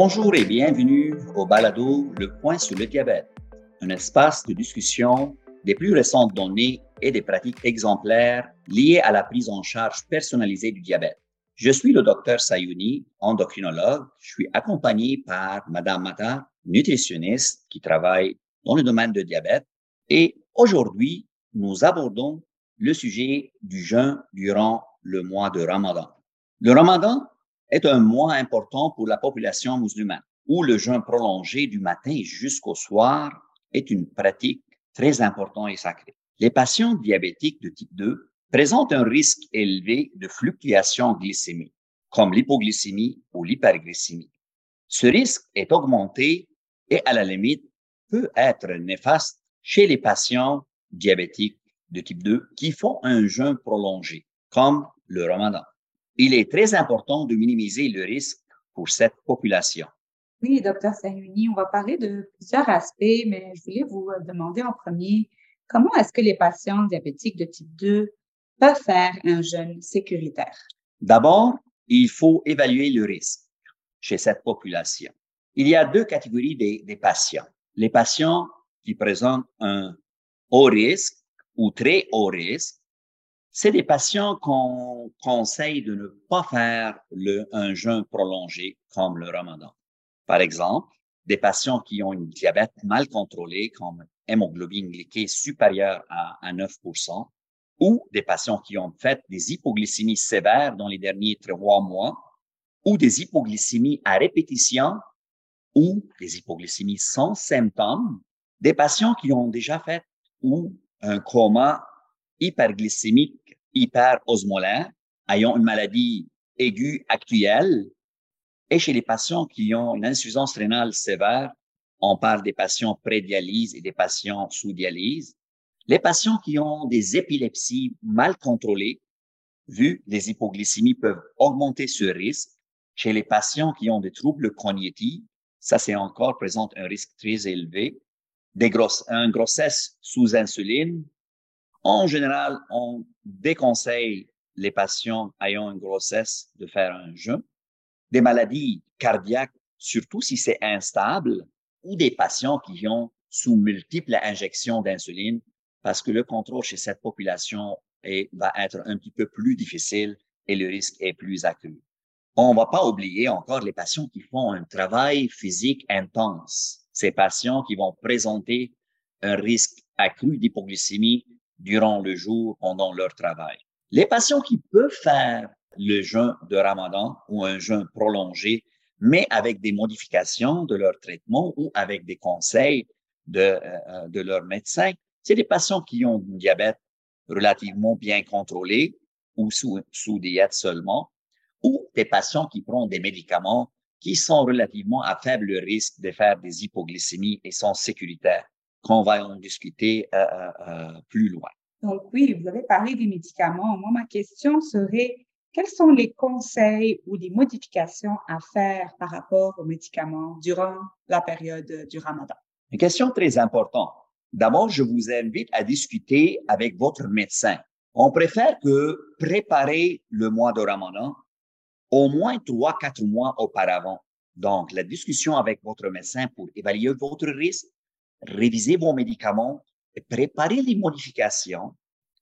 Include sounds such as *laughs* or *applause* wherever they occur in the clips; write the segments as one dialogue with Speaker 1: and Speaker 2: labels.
Speaker 1: Bonjour et bienvenue au balado Le Point sur le diabète, un espace de discussion des plus récentes données et des pratiques exemplaires liées à la prise en charge personnalisée du diabète. Je suis le docteur Sayouni, endocrinologue. Je suis accompagné par Madame Mata, nutritionniste qui travaille dans le domaine de diabète. Et aujourd'hui, nous abordons le sujet du jeûne durant le mois de Ramadan. Le Ramadan est un mois important pour la population musulmane, où le jeûne prolongé du matin jusqu'au soir est une pratique très importante et sacrée. Les patients diabétiques de type 2 présentent un risque élevé de fluctuations glycémiques, comme l'hypoglycémie ou l'hyperglycémie. Ce risque est augmenté et à la limite peut être néfaste chez les patients diabétiques de type 2 qui font un jeûne prolongé, comme le ramadan. Il est très important de minimiser le risque pour cette population.
Speaker 2: Oui, docteur Sayouni, on va parler de plusieurs aspects, mais je voulais vous demander en premier, comment est-ce que les patients diabétiques de type 2 peuvent faire un jeûne sécuritaire?
Speaker 1: D'abord, il faut évaluer le risque chez cette population. Il y a deux catégories des, des patients. Les patients qui présentent un haut risque ou très haut risque, c'est des patients qu'on conseille de ne pas faire le, un jeûne prolongé comme le ramadan. Par exemple, des patients qui ont une diabète mal contrôlée, comme hémoglobine glyquée supérieure à, à 9%, ou des patients qui ont fait des hypoglycémies sévères dans les derniers trois mois, ou des hypoglycémies à répétition, ou des hypoglycémies sans symptômes, des patients qui ont déjà fait ou un coma hyperglycémique hyperosmolaire, ayant une maladie aiguë actuelle, et chez les patients qui ont une insuffisance rénale sévère, on parle des patients pré-dialyse et des patients sous dialyse. Les patients qui ont des épilepsies mal contrôlées, vu les hypoglycémies peuvent augmenter ce risque. Chez les patients qui ont des troubles cognitifs, ça c'est encore présente un risque très élevé. Des grosses, une grossesse sous insuline. En général, on déconseille les patients ayant une grossesse de faire un jeûne. Des maladies cardiaques, surtout si c'est instable, ou des patients qui ont sous multiples injections d'insuline, parce que le contrôle chez cette population va être un petit peu plus difficile et le risque est plus accru. On va pas oublier encore les patients qui font un travail physique intense. Ces patients qui vont présenter un risque accru d'hypoglycémie durant le jour pendant leur travail. Les patients qui peuvent faire le jeûne de Ramadan ou un jeûne prolongé, mais avec des modifications de leur traitement ou avec des conseils de, euh, de leur médecin, c'est des patients qui ont un diabète relativement bien contrôlé ou sous, sous diète seulement, ou des patients qui prennent des médicaments qui sont relativement à faible risque de faire des hypoglycémies et sont sécuritaires qu'on va en discuter euh, euh, euh, plus loin.
Speaker 2: Donc oui, vous avez parlé des médicaments. Moi, ma question serait, quels sont les conseils ou les modifications à faire par rapport aux médicaments durant la période du ramadan?
Speaker 1: Une question très importante. D'abord, je vous invite à discuter avec votre médecin. On préfère que préparer le mois de ramadan au moins trois, quatre mois auparavant. Donc, la discussion avec votre médecin pour évaluer votre risque, réviser vos médicaments et préparer les modifications.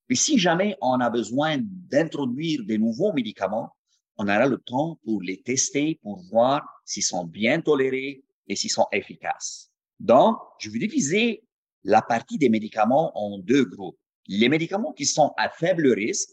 Speaker 1: Et si jamais on a besoin d'introduire des nouveaux médicaments, on aura le temps pour les tester, pour voir s'ils sont bien tolérés et s'ils sont efficaces. Donc, je vais diviser la partie des médicaments en deux groupes. Les médicaments qui sont à faible risque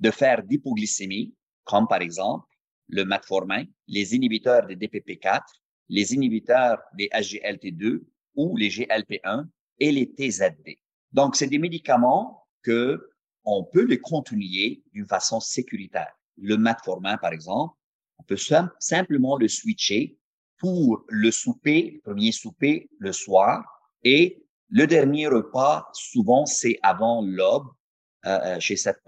Speaker 1: de faire d'hypoglycémie, comme par exemple le metformin, les inhibiteurs des DPP4, les inhibiteurs des SGLT2 ou les GLP1 et les TZD. Donc, c'est des médicaments que on peut les continuer d'une façon sécuritaire. Le metformin, par exemple, on peut simplement le switcher pour le souper, le premier souper le soir et le dernier repas, souvent, c'est avant l'aube euh, euh chez, cette,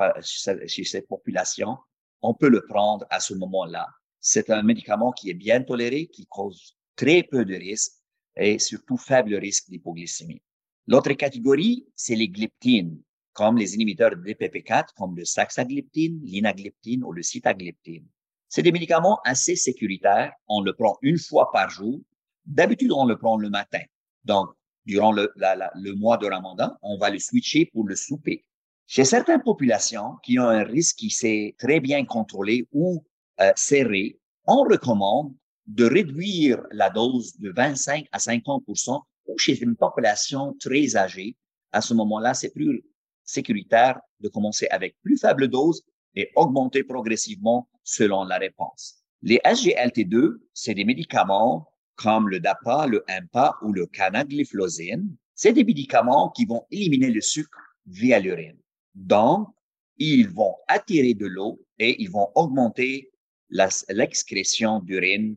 Speaker 1: chez cette population. On peut le prendre à ce moment-là. C'est un médicament qui est bien toléré, qui cause très peu de risques et surtout faible risque d'hypoglycémie. L'autre catégorie, c'est les glyptines, comme les inhibiteurs de DPP4, comme le saxagliptine, l'inagliptine ou le sitagliptine. C'est des médicaments assez sécuritaires. On le prend une fois par jour. D'habitude, on le prend le matin. Donc, durant le, le mois de Ramadan, on va le switcher pour le souper. Chez certaines populations qui ont un risque qui s'est très bien contrôlé ou euh, serré, on recommande de réduire la dose de 25 à 50% ou chez une population très âgée. À ce moment-là, c'est plus sécuritaire de commencer avec plus faible dose et augmenter progressivement selon la réponse. Les SGLT2, c'est des médicaments comme le DAPA, le IMPA ou le canagliflozine. C'est des médicaments qui vont éliminer le sucre via l'urine. Donc, ils vont attirer de l'eau et ils vont augmenter l'excrétion d'urine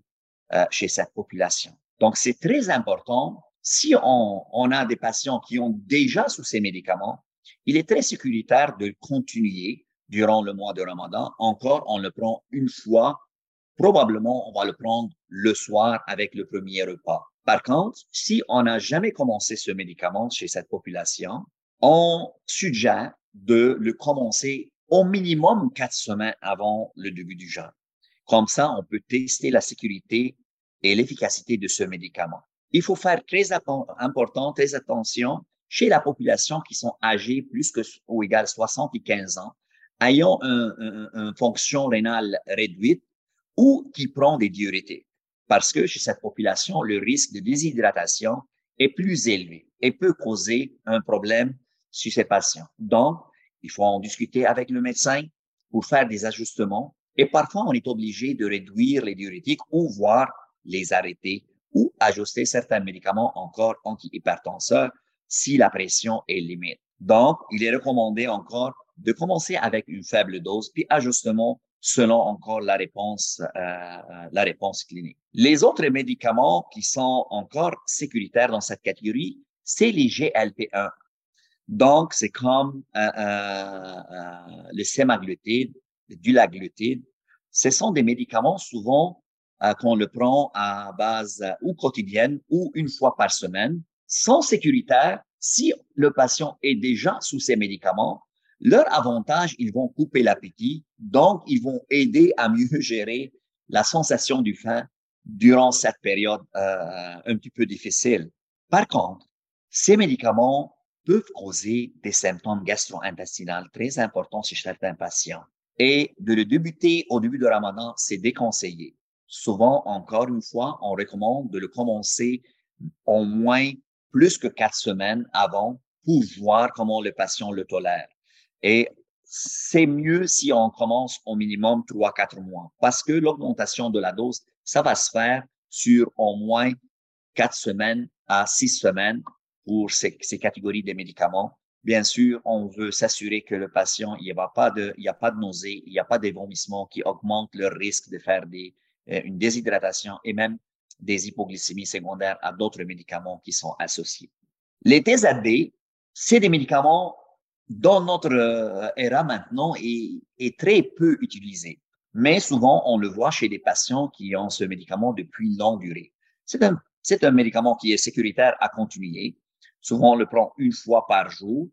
Speaker 1: euh, chez cette population. Donc, c'est très important. Si on, on a des patients qui ont déjà sous ces médicaments, il est très sécuritaire de continuer durant le mois de Ramadan. Encore, on le prend une fois. Probablement, on va le prendre le soir avec le premier repas. Par contre, si on n'a jamais commencé ce médicament chez cette population, on suggère de le commencer au minimum quatre semaines avant le début du jeûne. Comme ça, on peut tester la sécurité et l'efficacité de ce médicament. Il faut faire très important, très attention chez la population qui sont âgés plus que ou égal 75 ans, ayant une un, fonction rénale réduite ou qui prend des diurétiques. Parce que chez cette population, le risque de déshydratation est plus élevé et peut causer un problème chez ces patients. Donc, il faut en discuter avec le médecin pour faire des ajustements. Et parfois, on est obligé de réduire les diurétiques ou voir les arrêter ou ajuster certains médicaments encore antihypertenseurs si la pression est limite. Donc, il est recommandé encore de commencer avec une faible dose, puis ajustement selon encore la réponse, euh, la réponse clinique. Les autres médicaments qui sont encore sécuritaires dans cette catégorie, c'est les GLP-1. Donc, c'est comme euh, euh, euh, le sémaglutide, le dulaglutide. Ce sont des médicaments souvent euh, qu'on le prend à base ou quotidienne ou une fois par semaine, sont sécuritaires si le patient est déjà sous ces médicaments leur avantage, ils vont couper l'appétit, donc ils vont aider à mieux *laughs* gérer la sensation du faim durant cette période euh, un petit peu difficile. Par contre, ces médicaments peuvent causer des symptômes gastro-intestinaux très importants chez certains patients. Et de le débuter au début de Ramadan, c'est déconseillé. Souvent, encore une fois, on recommande de le commencer au moins plus que quatre semaines avant pour voir comment le patient le tolère. Et c'est mieux si on commence au minimum 3-4 mois parce que l'augmentation de la dose, ça va se faire sur au moins 4 semaines à 6 semaines pour ces, ces, catégories de médicaments. Bien sûr, on veut s'assurer que le patient, il n'y a pas de, il y a pas de nausées, il n'y a pas de vomissements qui augmentent le risque de faire des, euh, une déshydratation et même des hypoglycémies secondaires à d'autres médicaments qui sont associés. Les TZD, c'est des médicaments dans notre euh, era maintenant est, est, très peu utilisé. Mais souvent, on le voit chez des patients qui ont ce médicament depuis longue durée. C'est un, c'est un médicament qui est sécuritaire à continuer. Souvent, on le prend une fois par jour.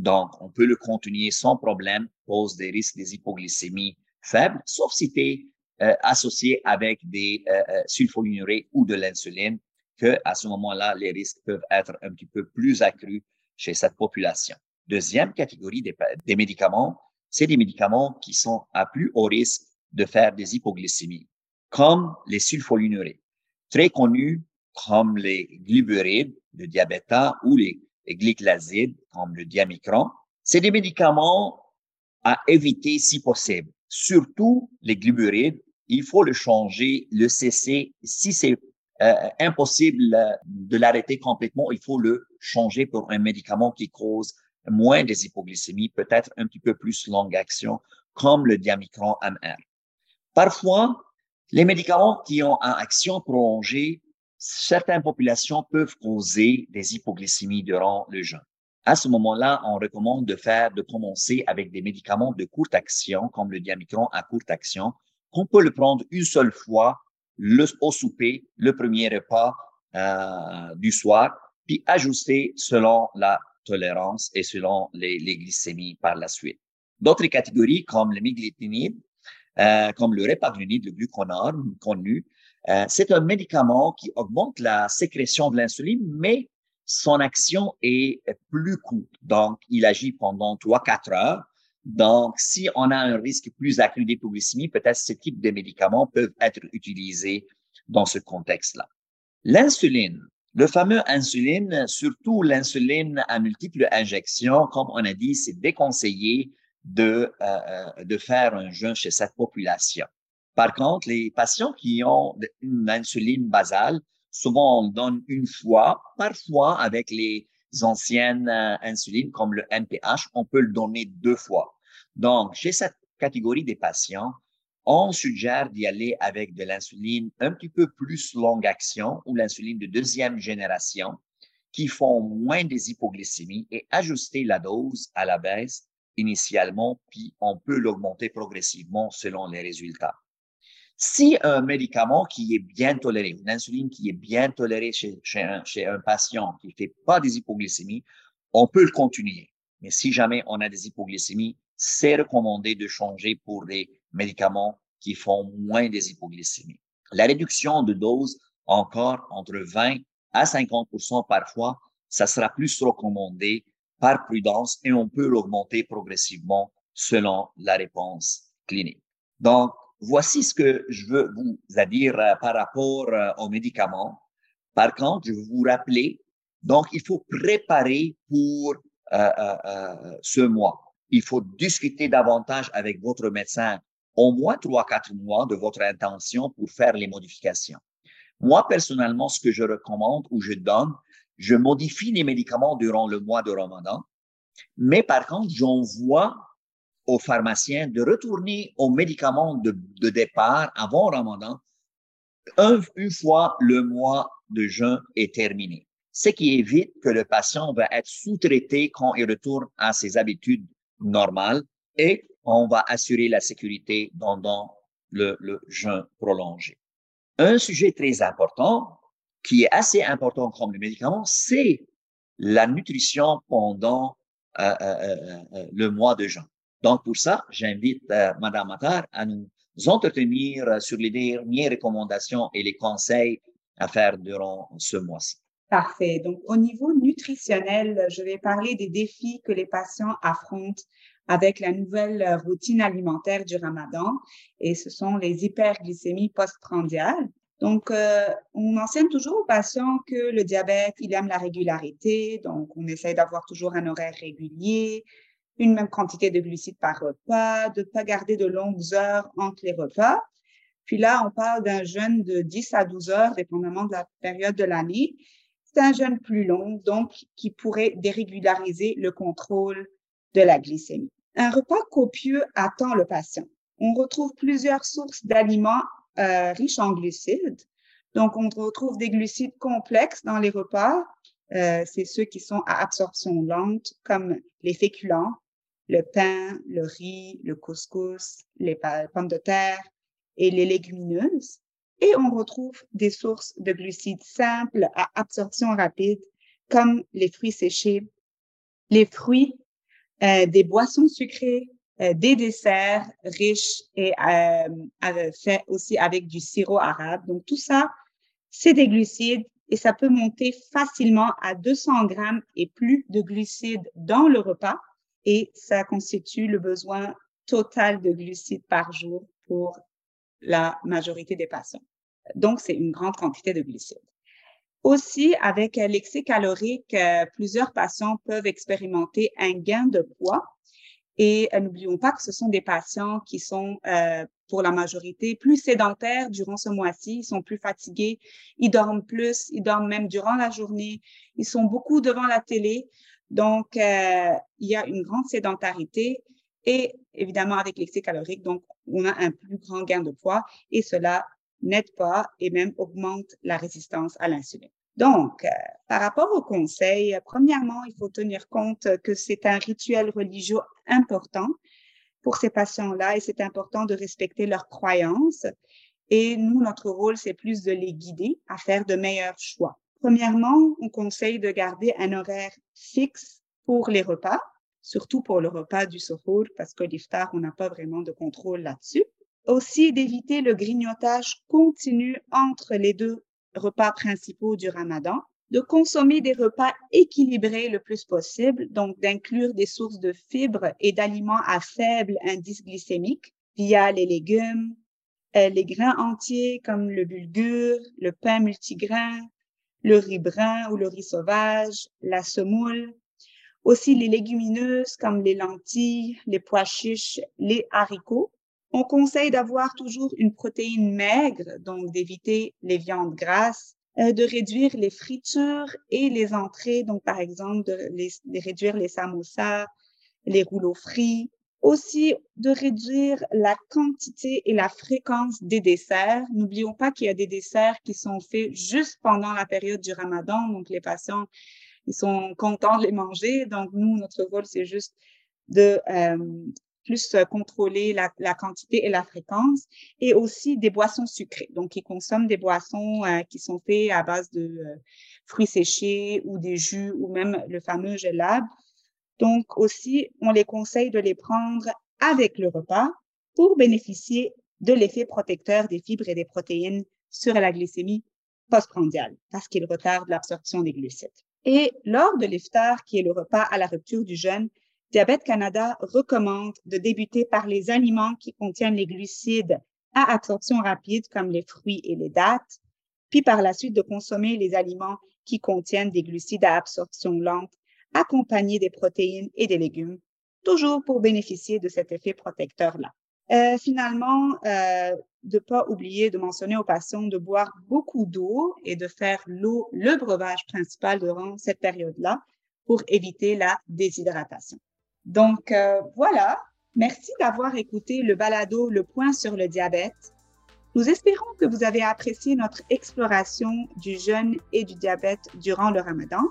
Speaker 1: Donc, on peut le continuer sans problème, pose des risques des hypoglycémies faibles, sauf si c'est euh, associé avec des euh, euh ou de l'insuline, que à ce moment-là, les risques peuvent être un petit peu plus accrus chez cette population. Deuxième catégorie des, des médicaments, c'est des médicaments qui sont à plus haut risque de faire des hypoglycémies, comme les sulfonylurés, très connus comme les gliburides, le diabète ou les, glyclasides, comme le diamicron. C'est des médicaments à éviter si possible. Surtout les gliburides, il faut le changer, le cesser. Si c'est euh, impossible de l'arrêter complètement, il faut le changer pour un médicament qui cause moins des hypoglycémies, peut-être un petit peu plus longue action, comme le diamicron MR. Parfois, les médicaments qui ont une action prolongée, certaines populations peuvent causer des hypoglycémies durant le jeûne. À ce moment-là, on recommande de faire, de commencer avec des médicaments de courte action, comme le diamicron à courte action, qu'on peut le prendre une seule fois au souper, le premier repas euh, du soir, puis ajuster selon la tolérance et selon les, les glycémies par la suite. D'autres catégories comme le miglétinide, euh, comme le répaglunide, le gluconor connu. Euh, c'est un médicament qui augmente la sécrétion de l'insuline, mais son action est plus courte. Donc, il agit pendant 3-4 heures. Donc, si on a un risque plus accru d'hypoglycémie, peut-être ce type de médicaments peuvent être utilisés dans ce contexte-là. L'insuline, le fameux insuline, surtout l'insuline à multiples injections, comme on a dit, c'est déconseillé de, euh, euh, de faire un jeûne chez cette population. Par contre, les patients qui ont une insuline basale, souvent on donne une fois, parfois avec les anciennes euh, insulines comme le NPH, on peut le donner deux fois. Donc, chez cette catégorie des patients, on suggère d'y aller avec de l'insuline un petit peu plus longue action ou l'insuline de deuxième génération qui font moins des hypoglycémies et ajuster la dose à la baisse initialement, puis on peut l'augmenter progressivement selon les résultats. Si un médicament qui est bien toléré, une insuline qui est bien tolérée chez, un patient qui ne fait pas des hypoglycémies, on peut le continuer. Mais si jamais on a des hypoglycémies, c'est recommandé de changer pour des médicaments qui font moins des hypoglycémies. La réduction de dose, encore entre 20 à 50% parfois, ça sera plus recommandé par prudence et on peut l'augmenter progressivement selon la réponse clinique. Donc, voici ce que je veux vous dire euh, par rapport euh, aux médicaments. Par contre, je veux vous rappeler, donc il faut préparer pour euh, ce mois il faut discuter davantage avec votre médecin au moins trois, quatre mois de votre intention pour faire les modifications. Moi, personnellement, ce que je recommande ou je donne, je modifie les médicaments durant le mois de Ramadan, mais par contre, j'envoie aux pharmaciens de retourner aux médicaments de, départ avant Ramadan une fois le mois de juin est terminé. Ce qui évite que le patient va être sous-traité quand il retourne à ses habitudes normal et on va assurer la sécurité pendant le, le jeûne prolongé. Un sujet très important, qui est assez important comme le médicament, c'est la nutrition pendant euh, euh, euh, le mois de juin. Donc, pour ça, j'invite Madame Matar à nous entretenir sur les dernières recommandations et les conseils à faire durant ce mois-ci.
Speaker 2: Parfait. Donc, au niveau nutritionnel, je vais parler des défis que les patients affrontent avec la nouvelle routine alimentaire du ramadan et ce sont les hyperglycémies postprandiales. Donc, euh, on enseigne toujours aux patients que le diabète, il aime la régularité. Donc, on essaie d'avoir toujours un horaire régulier, une même quantité de glucides par repas, de ne pas garder de longues heures entre les repas. Puis là, on parle d'un jeûne de 10 à 12 heures, dépendamment de la période de l'année c'est un jeûne plus long, donc qui pourrait dérégulariser le contrôle de la glycémie. Un repas copieux attend le patient. On retrouve plusieurs sources d'aliments euh, riches en glucides. Donc, on retrouve des glucides complexes dans les repas. Euh, c'est ceux qui sont à absorption lente, comme les féculents, le pain, le riz, le couscous, les pommes de terre et les légumineuses. Et on retrouve des sources de glucides simples à absorption rapide, comme les fruits séchés, les fruits, euh, des boissons sucrées, euh, des desserts riches et euh, faits aussi avec du sirop arabe. Donc tout ça, c'est des glucides et ça peut monter facilement à 200 grammes et plus de glucides dans le repas et ça constitue le besoin total de glucides par jour pour la majorité des patients. Donc, c'est une grande quantité de glucides. Aussi, avec l'excès calorique, euh, plusieurs patients peuvent expérimenter un gain de poids. Et euh, n'oublions pas que ce sont des patients qui sont, euh, pour la majorité, plus sédentaires durant ce mois-ci. Ils sont plus fatigués, ils dorment plus, ils dorment même durant la journée. Ils sont beaucoup devant la télé. Donc, il y a une grande sédentarité et évidemment avec l'excès calorique, donc on a un plus grand gain de poids et cela n'aide pas et même augmente la résistance à l'insuline. Donc, euh, par rapport au conseil, premièrement, il faut tenir compte que c'est un rituel religieux important pour ces patients-là et c'est important de respecter leurs croyances. Et nous, notre rôle, c'est plus de les guider à faire de meilleurs choix. Premièrement, on conseille de garder un horaire fixe pour les repas, surtout pour le repas du suhoor, parce que l'iftar, on n'a pas vraiment de contrôle là-dessus. Aussi d'éviter le grignotage continu entre les deux repas principaux du ramadan, de consommer des repas équilibrés le plus possible, donc d'inclure des sources de fibres et d'aliments à faible indice glycémique via les légumes, euh, les grains entiers comme le bulgur, le pain multigrain, le riz brun ou le riz sauvage, la semoule, aussi les légumineuses comme les lentilles, les pois chiches, les haricots. On conseille d'avoir toujours une protéine maigre, donc d'éviter les viandes grasses, euh, de réduire les fritures et les entrées, donc par exemple de, les, réduire les samosas, les rouleaux frits, aussi de réduire la quantité et la fréquence des desserts. N'oublions pas qu'il y a des desserts qui sont faits juste pendant la période du ramadan, donc les patients, ils sont contents de les manger. Donc nous, notre rôle, c'est juste de euh, plus contrôler la, la, quantité et la fréquence, et aussi des boissons sucrées. Donc, ils consomment des boissons euh, qui sont faites à base de euh, fruits séchés ou des jus ou même le fameux gelab. Donc, aussi, on les conseille de les prendre avec le repas pour bénéficier de l'effet protecteur des fibres et des protéines sur la glycémie postprandiale parce qu'ils retardent l'absorption des glucides. Et lors de l'iftar, qui est le repas à la rupture du jeûne, Diabète Canada recommande de débuter par les aliments qui contiennent les glucides à absorption rapide comme les fruits et les dattes, puis par la suite de consommer les aliments qui contiennent des glucides à absorption lente accompagnés des protéines et des légumes, toujours pour bénéficier de cet effet protecteur-là. Euh, finalement, euh, de pas oublier de mentionner aux patients de boire beaucoup d'eau et de faire l'eau le breuvage principal durant cette période-là pour éviter la déshydratation. Donc euh, voilà, merci d'avoir écouté le balado Le point sur le diabète. Nous espérons que vous avez apprécié notre exploration du jeûne et du diabète durant le ramadan.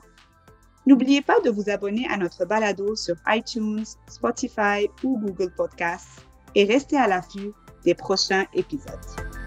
Speaker 2: N'oubliez pas de vous abonner à notre balado sur iTunes, Spotify ou Google Podcasts et restez à l'affût des prochains épisodes.